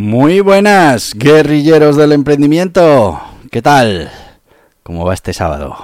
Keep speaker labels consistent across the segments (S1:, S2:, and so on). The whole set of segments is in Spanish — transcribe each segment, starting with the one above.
S1: Muy buenas, guerrilleros del emprendimiento. ¿Qué tal? ¿Cómo va este sábado?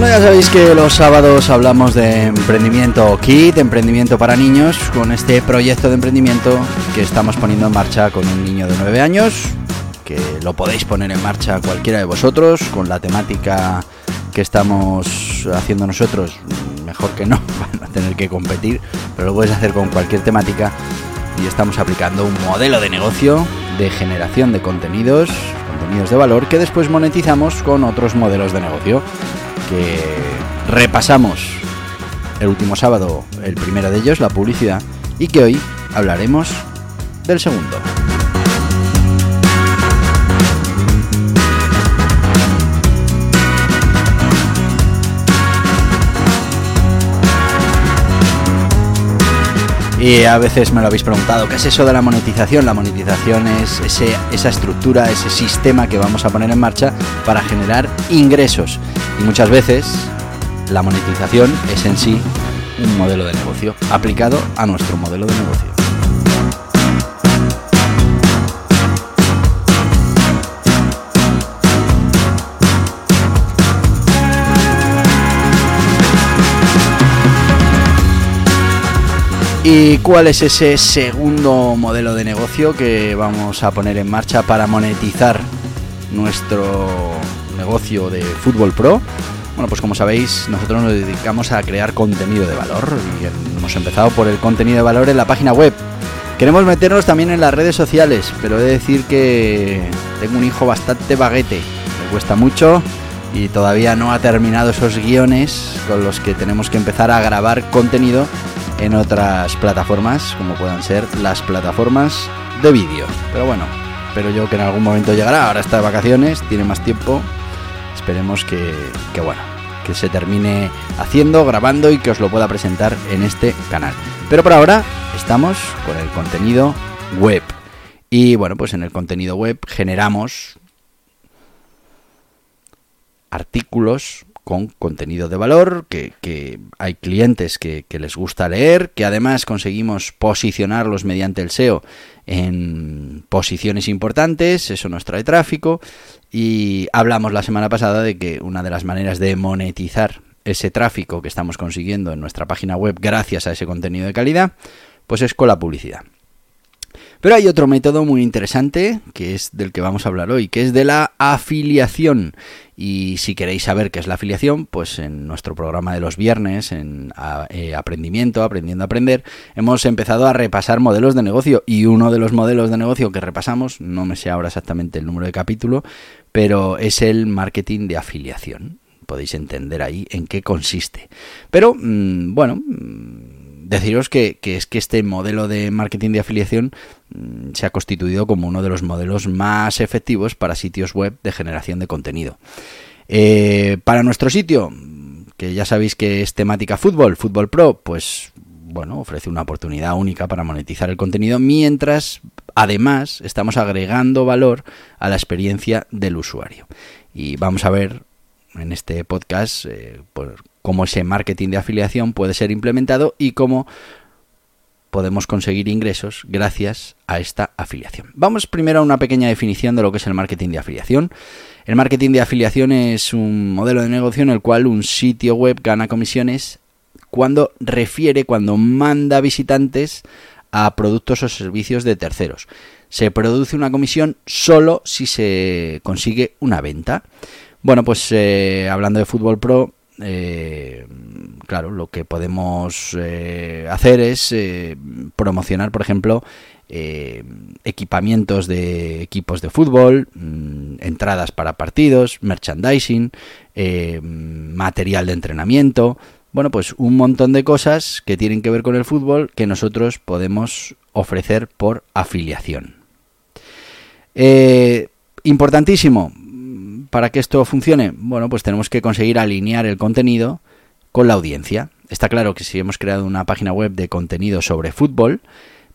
S1: Bueno, ya sabéis que los sábados hablamos de emprendimiento kit, emprendimiento para niños, con este proyecto de emprendimiento que estamos poniendo en marcha con un niño de 9 años, que lo podéis poner en marcha cualquiera de vosotros, con la temática que estamos haciendo nosotros, mejor que no, van a tener que competir, pero lo puedes hacer con cualquier temática y estamos aplicando un modelo de negocio de generación de contenidos, contenidos de valor, que después monetizamos con otros modelos de negocio que repasamos el último sábado, el primero de ellos, la publicidad, y que hoy hablaremos del segundo. Y a veces me lo habéis preguntado, ¿qué es eso de la monetización? La monetización es ese, esa estructura, ese sistema que vamos a poner en marcha para generar ingresos. Y muchas veces la monetización es en sí un modelo de negocio aplicado a nuestro modelo de negocio. ¿Y cuál es ese segundo modelo de negocio que vamos a poner en marcha para monetizar nuestro negocio de Fútbol Pro? Bueno, pues como sabéis, nosotros nos dedicamos a crear contenido de valor y hemos empezado por el contenido de valor en la página web. Queremos meternos también en las redes sociales, pero he de decir que tengo un hijo bastante baguete, me cuesta mucho y todavía no ha terminado esos guiones con los que tenemos que empezar a grabar contenido en otras plataformas, como puedan ser las plataformas de vídeo. Pero bueno, espero yo que en algún momento llegará. Ahora está de vacaciones, tiene más tiempo. Esperemos que, que bueno, que se termine haciendo, grabando y que os lo pueda presentar en este canal. Pero por ahora estamos con el contenido web. Y bueno, pues en el contenido web generamos artículos con contenido de valor, que, hay clientes que, les gusta leer, que además conseguimos posicionarlos mediante el SEO en posiciones importantes, eso nos trae tráfico y hablamos la semana pasada de que una de las maneras de monetizar ese tráfico que estamos consiguiendo en nuestra página web gracias a ese contenido de calidad, pues es con la publicidad. Pero hay otro método muy interesante, que es del que vamos a hablar hoy, que es de la afiliación. Y si queréis saber qué es la afiliación, pues en nuestro programa de los viernes, en eh, Aprendimiento, Aprendiendo a Aprender, hemos empezado a repasar modelos de negocio. Y uno de los modelos de negocio que repasamos, no me sé ahora exactamente el número de capítulo, pero es el marketing de afiliación. Podéis entender ahí en qué consiste. Pero, mm, bueno mm, deciros que, es que este modelo de marketing de afiliación mm, se ha constituido como uno de los modelos más efectivos para sitios web de generación de contenido. Eh, para nuestro sitio, que ya sabéis que es temática fútbol, Fútbol Pro, pues bueno, ofrece una oportunidad única para monetizar el contenido mientras además estamos agregando valor a la experiencia del usuario. Y vamos a ver en este podcast eh, cómo ese marketing de afiliación puede ser implementado y cómo podemos conseguir ingresos gracias a esta afiliación. Vamos primero a una pequeña definición de lo que es el marketing de afiliación. El marketing de afiliación es un modelo de negocio en el cual un sitio web gana comisiones cuando refiere, cuando manda visitantes a productos o servicios de terceros. se produce una comisión solo si se consigue una venta. Bueno, pues eh, hablando de Fútbol Pro, eh, claro, lo que podemos eh, hacer es promocionar, por ejemplo, equipamientos de equipos de fútbol, mm, entradas para partidos, merchandising, material de entrenamiento, bueno, pues un montón de cosas que tienen que ver con el fútbol que nosotros podemos ofrecer por afiliación. Importantísimo, para que esto funcione, bueno, pues tenemos que conseguir alinear el contenido con la audiencia. Está claro que si hemos creado una página web de contenido sobre fútbol,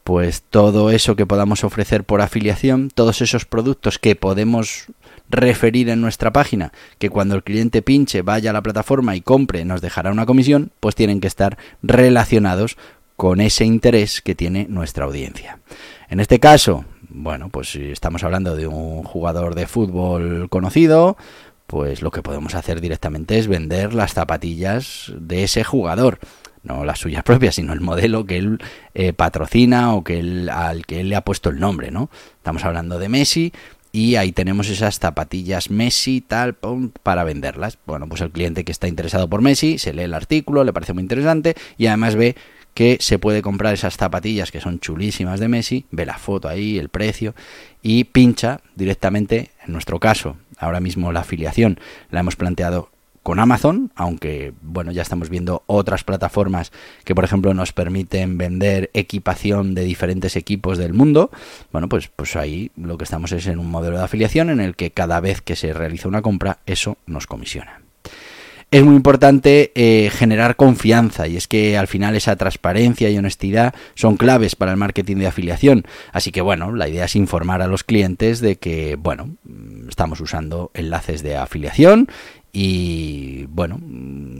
S1: pues todo eso que podamos ofrecer por afiliación, todos esos productos que podemos referir en nuestra página, que cuando el cliente pinche, vaya a la plataforma y compre, nos dejará una comisión, pues tienen que estar relacionados con ese interés que tiene nuestra audiencia. En este caso, bueno, pues si estamos hablando de un jugador de fútbol conocido, pues lo que podemos hacer directamente es vender las zapatillas de ese jugador no las suyas propias, sino el modelo que él eh, patrocina o que él, al que él le ha puesto el nombre, ¿no? Estamos hablando de Messi, y ahí tenemos esas zapatillas Messi tal para venderlas. Bueno, pues el cliente que está interesado por Messi se lee el artículo, le parece muy interesante y además ve que se puede comprar esas zapatillas que son chulísimas de Messi, ve la foto ahí, el precio y pincha directamente, en nuestro caso, ahora mismo la afiliación la hemos planteado con Amazon, aunque bueno, ya estamos viendo otras plataformas que por ejemplo nos permiten vender equipación de diferentes equipos del mundo. Bueno, pues pues ahí lo que estamos es en un modelo de afiliación en el que cada vez que se realiza una compra, eso nos comisiona. Es muy importante eh, generar confianza y es que al final esa transparencia y honestidad son claves para el marketing de afiliación. Así que bueno, la idea es informar a los clientes de que, bueno, estamos usando enlaces de afiliación y bueno,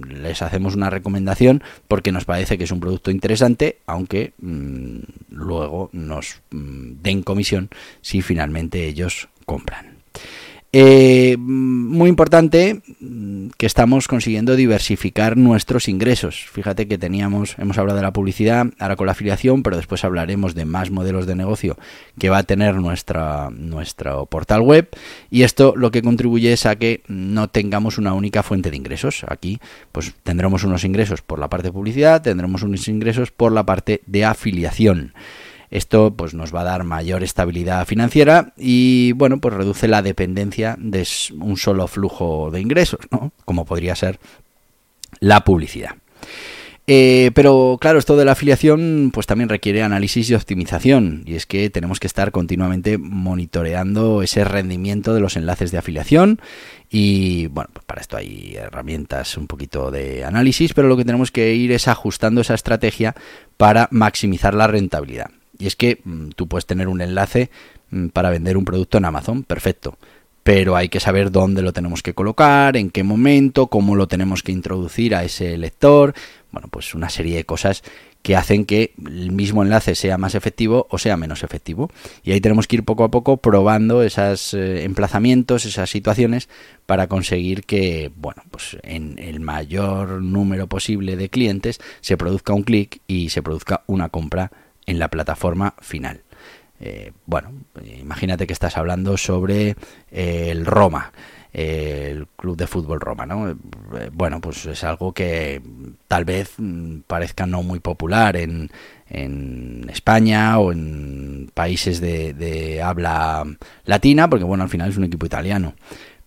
S1: les hacemos una recomendación porque nos parece que es un producto interesante, aunque mm, luego nos mm, den comisión si finalmente ellos compran. Eh, muy importante mm, que estamos consiguiendo diversificar nuestros ingresos. Fíjate que teníamos, hemos hablado de la publicidad, ahora con la afiliación, pero después hablaremos de más modelos de negocio que va a tener nuestra, nuestro portal web. Y esto lo que contribuye es a que no tengamos una única fuente de ingresos. Aquí, pues tendremos unos ingresos por la parte de publicidad, tendremos unos ingresos por la parte de afiliación. Esto pues nos va a dar mayor estabilidad financiera y bueno, pues reduce la dependencia de un solo flujo de ingresos, ¿no? Como podría ser la publicidad. Eh, pero claro, esto de la afiliación pues también requiere análisis y optimización y es que tenemos que estar continuamente monitoreando ese rendimiento de los enlaces de afiliación y bueno, pues para esto hay herramientas un poquito de análisis, pero lo que tenemos que ir es ajustando esa estrategia para maximizar la rentabilidad. Y es que mm, tú puedes tener un enlace mm, para vender un producto en Amazon, perfecto. Pero hay que saber dónde lo tenemos que colocar, en qué momento, cómo lo tenemos que introducir a ese lector. Bueno, pues una serie de cosas que hacen que el mismo enlace sea más efectivo o sea menos efectivo. Y ahí tenemos que ir poco a poco probando esos eh, emplazamientos, esas situaciones, para conseguir que, bueno, pues en el mayor número posible de clientes se produzca un clic y se produzca una compra en la plataforma final. Eh, bueno, imagínate que estás hablando sobre eh, el Roma, el club de fútbol Roma, ¿no? Eh, bueno, pues es algo que tal vez mm, parezca no muy popular en, en España o en países de, de habla latina, porque bueno, al final es un equipo italiano.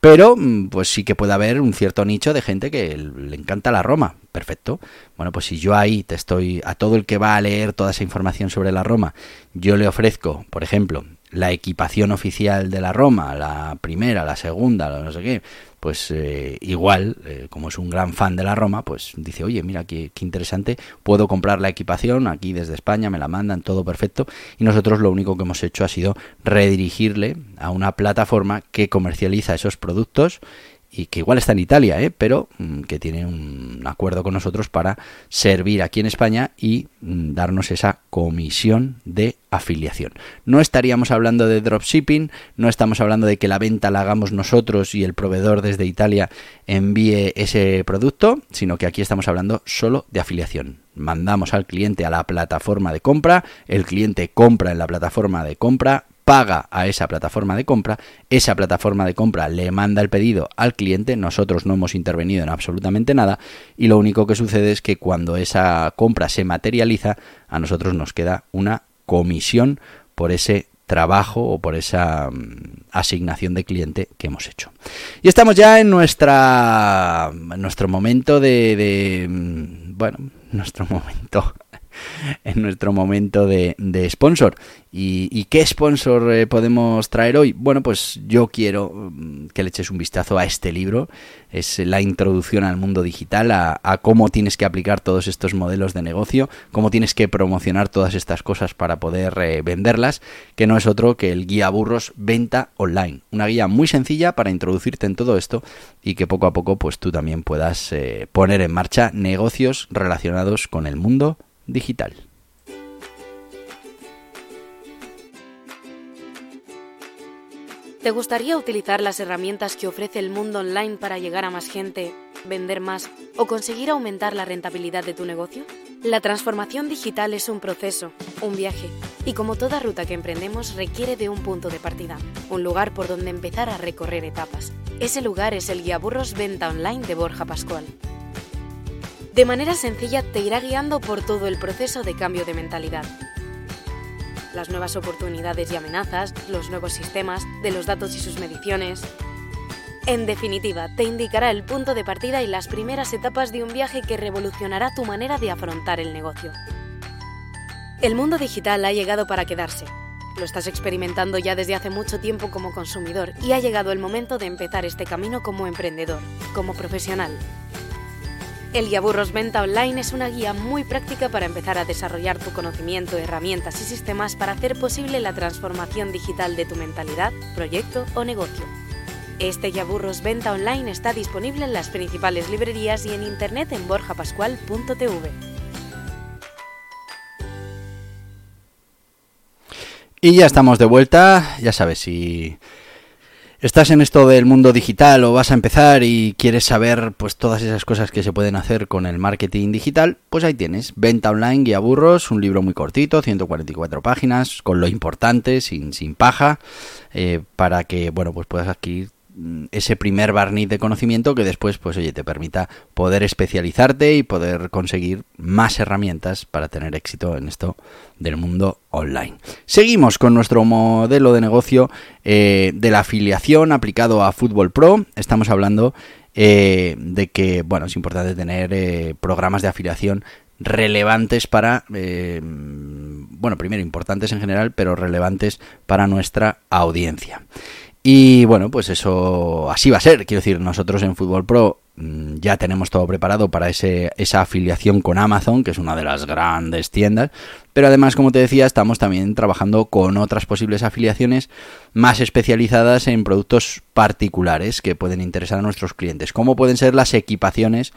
S1: Pero, mm, pues sí que puede haber un cierto nicho de gente que le encanta la Roma. Perfecto. Bueno, pues si yo ahí te estoy, a todo el que va a leer toda esa información sobre la Roma, yo le ofrezco, por ejemplo, la equipación oficial de la Roma, la primera, la segunda, no sé qué, pues eh, igual, eh, como es un gran fan de la Roma, pues dice, oye, mira, qué, qué, interesante, puedo comprar la equipación aquí desde España, me la mandan, todo perfecto, y nosotros lo único que hemos hecho ha sido redirigirle a una plataforma que comercializa esos productos y que igual está en Italia, ¿eh? pero mm, que tiene un acuerdo con nosotros para servir aquí en España y mm, darnos esa comisión de afiliación. No estaríamos hablando de dropshipping, no estamos hablando de que la venta la hagamos nosotros y el proveedor desde Italia envíe ese producto, sino que aquí estamos hablando solo de afiliación. Mandamos al cliente a la plataforma de compra, el cliente compra en la plataforma de compra, paga a esa plataforma de compra, esa plataforma de compra le manda el pedido al cliente, nosotros no hemos intervenido en absolutamente nada y lo único que sucede es que cuando esa compra se materializa, a nosotros nos queda una comisión por ese trabajo o por esa mm, asignación de cliente que hemos hecho. Y estamos ya en nuestra nuestro momento de, de mm, bueno, nuestro momento en nuestro momento de, sponsor. ¿Y, qué sponsor eh, podemos traer hoy? Bueno, pues yo quiero mm, que le eches un vistazo a este libro. Es la introducción al mundo digital, a, cómo tienes que aplicar todos estos modelos de negocio, cómo tienes que promocionar todas estas cosas para poder eh, venderlas, que no es otro que el guía burros venta online. Una guía muy sencilla para introducirte en todo esto y que poco a poco pues tú también puedas eh, poner en marcha negocios relacionados con el mundo digital.
S2: ¿Te gustaría utilizar las herramientas que ofrece el mundo online para llegar a más gente, vender más o conseguir aumentar la rentabilidad de tu negocio? La transformación digital es un proceso, un viaje, y como toda ruta que emprendemos requiere de un punto de partida, un lugar por donde empezar a recorrer etapas. Ese lugar es el Guía Burros Venta Online de Borja Pascual. De manera sencilla te irá guiando por todo el proceso de cambio de mentalidad las nuevas oportunidades y amenazas, los nuevos sistemas, de los datos y sus mediciones. En definitiva, te indicará el punto de partida y las primeras etapas de un viaje que revolucionará tu manera de afrontar el negocio. El mundo digital ha llegado para quedarse. Lo estás experimentando ya desde hace mucho tiempo como consumidor y ha llegado el momento de empezar este camino como emprendedor, como profesional. El Guía Burros Venta Online es una guía muy práctica para empezar a desarrollar tu conocimiento, herramientas y sistemas para hacer posible la transformación digital de tu mentalidad, proyecto o negocio. Este Guía Burros Venta Online está disponible en las principales librerías y en internet en borjapascual.tv.
S1: Y ya estamos de vuelta, ya sabes, si estás en esto del mundo digital o vas a empezar y quieres saber pues todas esas cosas que se pueden hacer con el marketing digital, pues ahí tienes, Venta Online Guía Burros, un libro muy cortito, 144 páginas, con lo importante, sin, sin paja, eh, para que bueno pues puedas adquirir ese primer barniz de conocimiento que después, pues oye, te permita poder especializarte y poder conseguir más herramientas para tener éxito en esto del mundo online. Seguimos con nuestro modelo de negocio eh, de la afiliación aplicado a Fútbol Pro. Estamos hablando eh, de que, bueno, es importante tener eh, programas de afiliación relevantes para, bueno, primero importantes en general, pero relevantes para nuestra audiencia. Y bueno, pues eso así va a ser. Quiero decir, nosotros en Fútbol Pro mm, ya tenemos todo preparado para ese, esa afiliación con Amazon, que es una de las grandes tiendas. Pero además, como te decía, estamos también trabajando con otras posibles afiliaciones más especializadas en productos particulares que pueden interesar a nuestros clientes, como pueden ser las equipaciones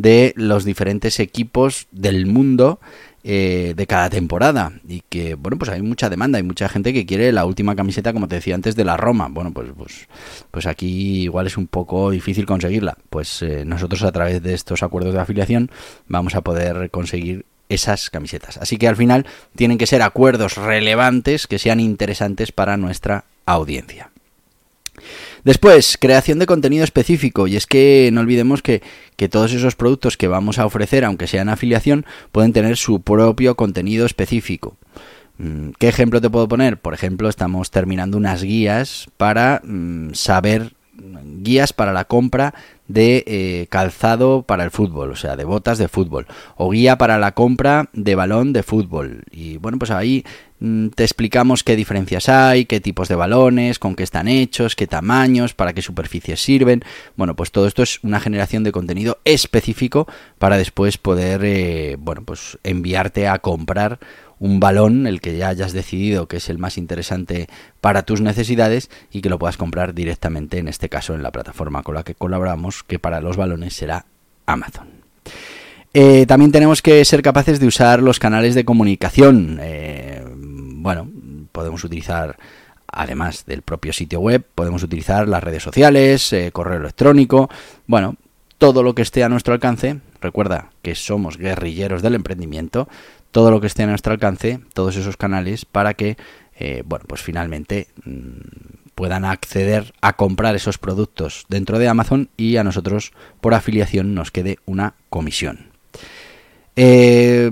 S1: de los diferentes equipos del mundo eh, de cada temporada. Y que bueno pues hay mucha demanda hay mucha gente que quiere la última camiseta como te decía antes de la Roma. Bueno pues pues pues aquí igual es un poco difícil conseguirla. Pues eh, nosotros a través de estos acuerdos de afiliación vamos a poder conseguir esas camisetas. Así que al final tienen que ser acuerdos relevantes que sean interesantes para nuestra audiencia Después, creación de contenido específico. Y es que no olvidemos que, que, todos esos productos que vamos a ofrecer, aunque sean afiliación, pueden tener su propio contenido específico. Mm, ¿Qué ejemplo te puedo poner? Por ejemplo, estamos terminando unas guías para mm, saber guías para la compra de eh, calzado para el fútbol, o sea, de botas de fútbol, o guía para la compra de balón de fútbol. Y bueno, pues ahí te explicamos qué diferencias hay, qué tipos de balones, con qué están hechos, qué tamaños, para qué superficies sirven. Bueno, pues todo esto es una generación de contenido específico para después poder, eh, bueno, pues enviarte a comprar un balón, el que ya hayas decidido que es el más interesante para tus necesidades y que lo puedas comprar directamente, en este caso en la plataforma con la que colaboramos, que para los balones será Amazon. Eh, también tenemos que ser capaces de usar los canales de comunicación. Eh, bueno, podemos utilizar, además del propio sitio web, podemos utilizar las redes sociales, eh, correo electrónico, bueno, todo lo que esté a nuestro alcance. Recuerda que somos guerrilleros del emprendimiento todo lo que esté a nuestro alcance, todos esos canales, para que eh, bueno, pues finalmente mm, puedan acceder a comprar esos productos dentro de Amazon y a nosotros por afiliación nos quede una comisión. Eh,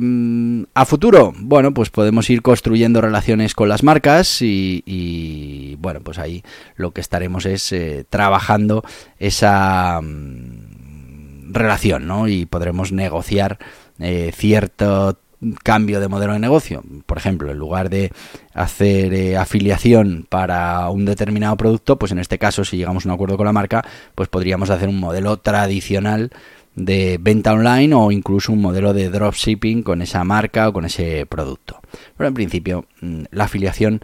S1: a futuro, bueno, pues podemos ir construyendo relaciones con las marcas y, bueno, pues ahí lo que estaremos es eh, trabajando esa mm, relación, ¿no? Y podremos negociar eh, cierto cambio de modelo de negocio. Por ejemplo, en lugar de hacer afiliación para un determinado producto, pues en este caso, si llegamos a un acuerdo con la marca, pues podríamos hacer un modelo tradicional de venta online o incluso un modelo de dropshipping con esa marca o con ese producto. Pero en principio, mm, la afiliación,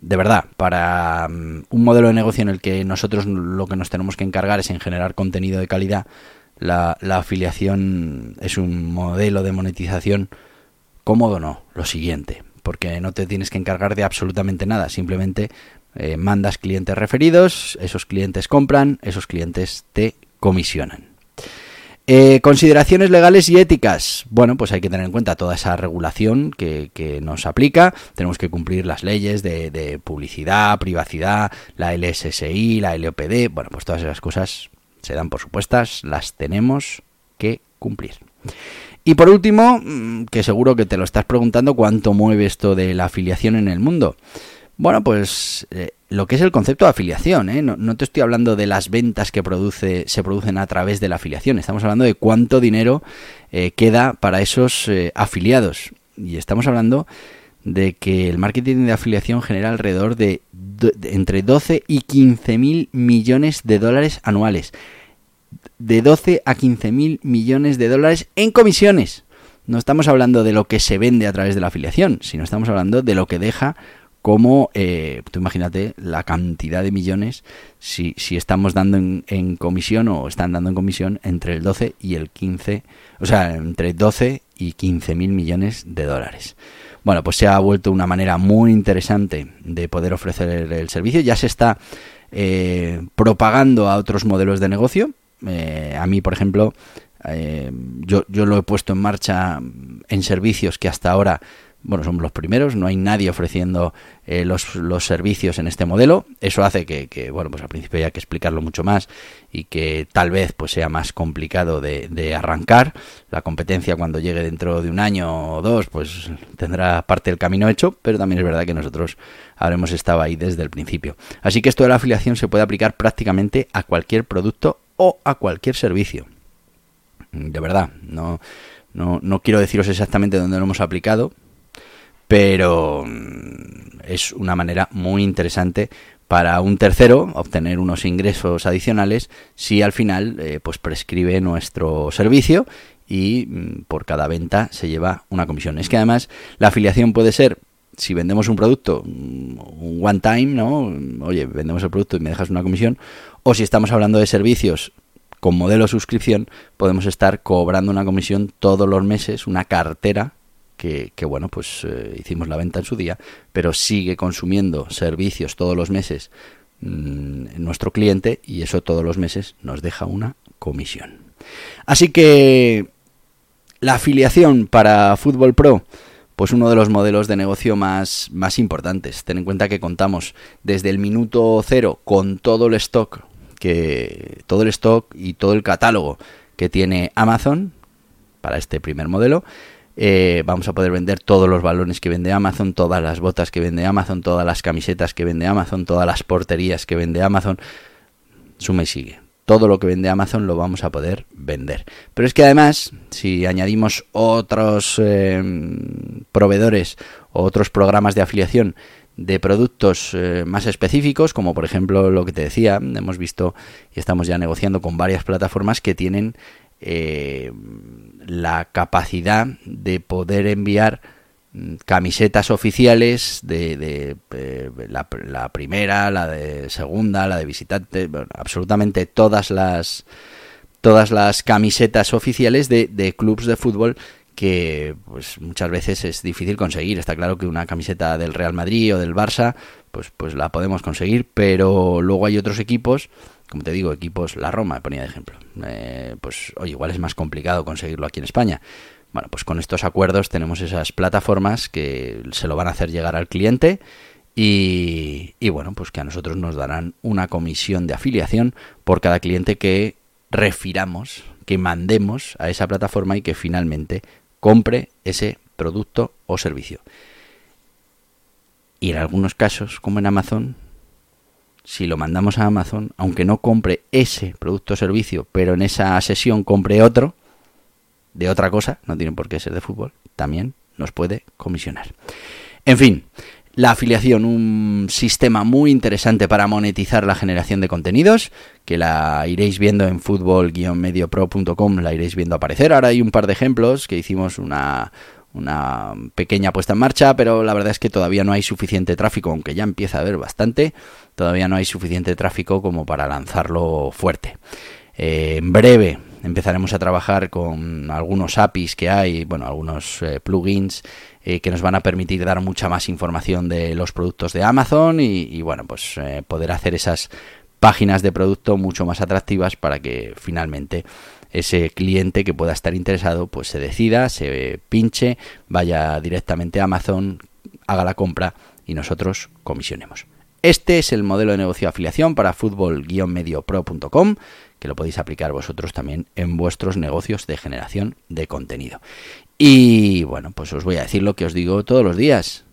S1: de verdad, para mm, un modelo de negocio en el que nosotros lo que nos tenemos que encargar es en generar contenido de calidad, la, afiliación es un modelo de monetización cómodo, no, lo siguiente, porque no te tienes que encargar de absolutamente nada, simplemente eh, mandas clientes referidos, esos clientes compran, esos clientes te comisionan. Eh, consideraciones legales y éticas. Bueno, pues hay que tener en cuenta toda esa regulación que, nos aplica. Tenemos que cumplir las leyes de, publicidad, privacidad, la LSSI, la LOPD. Bueno, pues todas esas cosas se dan por supuestas, las tenemos que cumplir. Y por último, mm, que seguro que te lo estás preguntando, ¿cuánto mueve esto de la afiliación en el mundo? Bueno, pues eh, lo que es el concepto de afiliación, ¿eh? no, te estoy hablando de las ventas que produce, se producen a través de la afiliación, estamos hablando de cuánto dinero eh, queda para esos afiliados. Y estamos hablando de que el marketing de afiliación genera alrededor de, entre 12 y 15 mil millones de dólares anuales. De 12 a 15 mil millones de dólares en comisiones. No estamos hablando de lo que se vende a través de la afiliación, sino estamos hablando de lo que deja como, eh, tú imagínate la cantidad de millones si, estamos dando en, comisión o están dando en comisión entre el 12 y el 15, o sea, entre 12 y 15 mil millones de dólares. Bueno, pues se ha vuelto una manera muy interesante de poder ofrecer el servicio. Ya se está eh, propagando a otros modelos de negocio. Eh, a mí, por ejemplo, yo lo he puesto en marcha en servicios que hasta ahora bueno, somos los primeros, no hay nadie ofreciendo eh, los, los, servicios en este modelo. Eso hace que, bueno, pues al principio haya que explicarlo mucho más y que tal vez pues sea más complicado de, de, arrancar. La competencia cuando llegue dentro de un año o dos, pues tendrá parte del camino hecho, pero también es verdad que nosotros habremos estado ahí desde el principio. Así que esto de la afiliación se puede aplicar prácticamente a cualquier producto o a cualquier servicio. De verdad, no, no, no quiero deciros exactamente dónde lo hemos aplicado, pero mm, es una manera muy interesante para un tercero obtener unos ingresos adicionales si al final eh, pues prescribe nuestro servicio y mm, por cada venta se lleva una comisión. Es que además la afiliación puede ser si vendemos un producto mm, un one time, ¿no? Oye, vendemos el producto y me dejas una comisión o si estamos hablando de servicios con modelo suscripción, podemos estar cobrando una comisión todos los meses, una cartera que, bueno, pues eh, hicimos la venta en su día, pero sigue consumiendo servicios todos los meses mm, nuestro cliente y eso todos los meses nos deja una comisión. Así que la afiliación para Fútbol Pro, pues uno de los modelos de negocio más, más importantes. Ten en cuenta que contamos desde el minuto cero con todo el stock que todo el stock y todo el catálogo que tiene Amazon para este primer modelo eh, vamos a poder vender todos los balones que vende Amazon, todas las botas que vende Amazon, todas las camisetas que vende Amazon, todas las porterías que vende Amazon. Suma y sigue. Todo lo que vende Amazon lo vamos a poder vender. Pero es que además, si añadimos otros eh, proveedores o otros programas de afiliación de productos eh, más específicos, como por ejemplo lo que te decía, hemos visto y estamos ya negociando con varias plataformas que tienen eh, la capacidad de poder enviar mm, camisetas oficiales de, eh, la, primera, la de segunda, la de visitante, absolutamente todas las todas las camisetas oficiales de, de clubes de fútbol que pues muchas veces es difícil conseguir. Está claro que una camiseta del Real Madrid o del Barça, pues, pues la podemos conseguir, pero luego hay otros equipos como te digo, equipos, la Roma, ponía de ejemplo. Eh, pues, oye, igual es más complicado conseguirlo aquí en España. Bueno, pues con estos acuerdos tenemos esas plataformas que se lo van a hacer llegar al cliente Y, y, bueno, pues que a nosotros nos darán una comisión de afiliación por cada cliente que refiramos, que mandemos a esa plataforma y que finalmente compre ese producto o servicio. Y en algunos casos, como en Amazon, si lo mandamos a Amazon, aunque no compre ese producto o servicio, pero en esa sesión compre otro, de otra cosa, no tiene por qué ser de fútbol, también nos puede comisionar. En fin, la afiliación, un sistema muy interesante para monetizar la generación de contenidos, que la iréis viendo en fútbol-mediopro.com, la iréis viendo aparecer. Ahora hay un par de ejemplos que hicimos una, una pequeña puesta en marcha, pero la verdad es que todavía no hay suficiente tráfico, aunque ya empieza a haber bastante, todavía no hay suficiente tráfico como para lanzarlo fuerte. Eh, en breve empezaremos a trabajar con algunos APIs que hay, bueno, algunos eh, plugins eh, que nos van a permitir dar mucha más información de los productos de Amazon y, y bueno, pues poder hacer esas páginas de producto mucho más atractivas para que finalmente ese cliente que pueda estar interesado pues se decida, se pinche, vaya directamente a Amazon, haga la compra y nosotros comisionemos. Este es el modelo de negocio de afiliación para fútbol-mediopro.com que lo podéis aplicar vosotros también en vuestros negocios de generación de contenido. Y bueno, pues os voy a decir lo que os digo todos los días.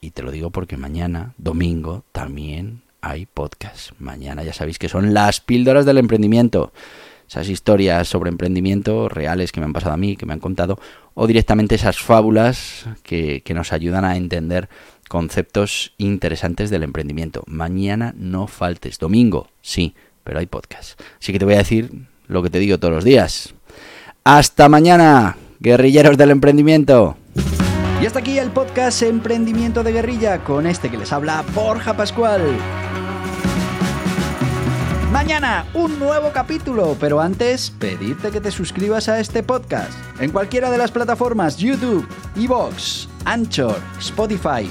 S1: Y te lo digo porque mañana, domingo, también hay podcast. Mañana ya sabéis que son las píldoras del emprendimiento. Esas historias sobre emprendimiento reales que me han pasado a mí, que me han contado, o directamente esas fábulas que, que nos ayudan a entender conceptos interesantes del emprendimiento. Mañana no faltes. Domingo, sí, pero hay podcast. Así que te voy a decir lo que te digo todos los días. Hasta mañana, guerrilleros del emprendimiento. Y hasta aquí el podcast Emprendimiento de Guerrilla con este que les habla Borja Pascual. Mañana un nuevo capítulo, pero antes pedirte que te suscribas a este podcast en cualquiera de las plataformas YouTube, Evox, Anchor, Spotify,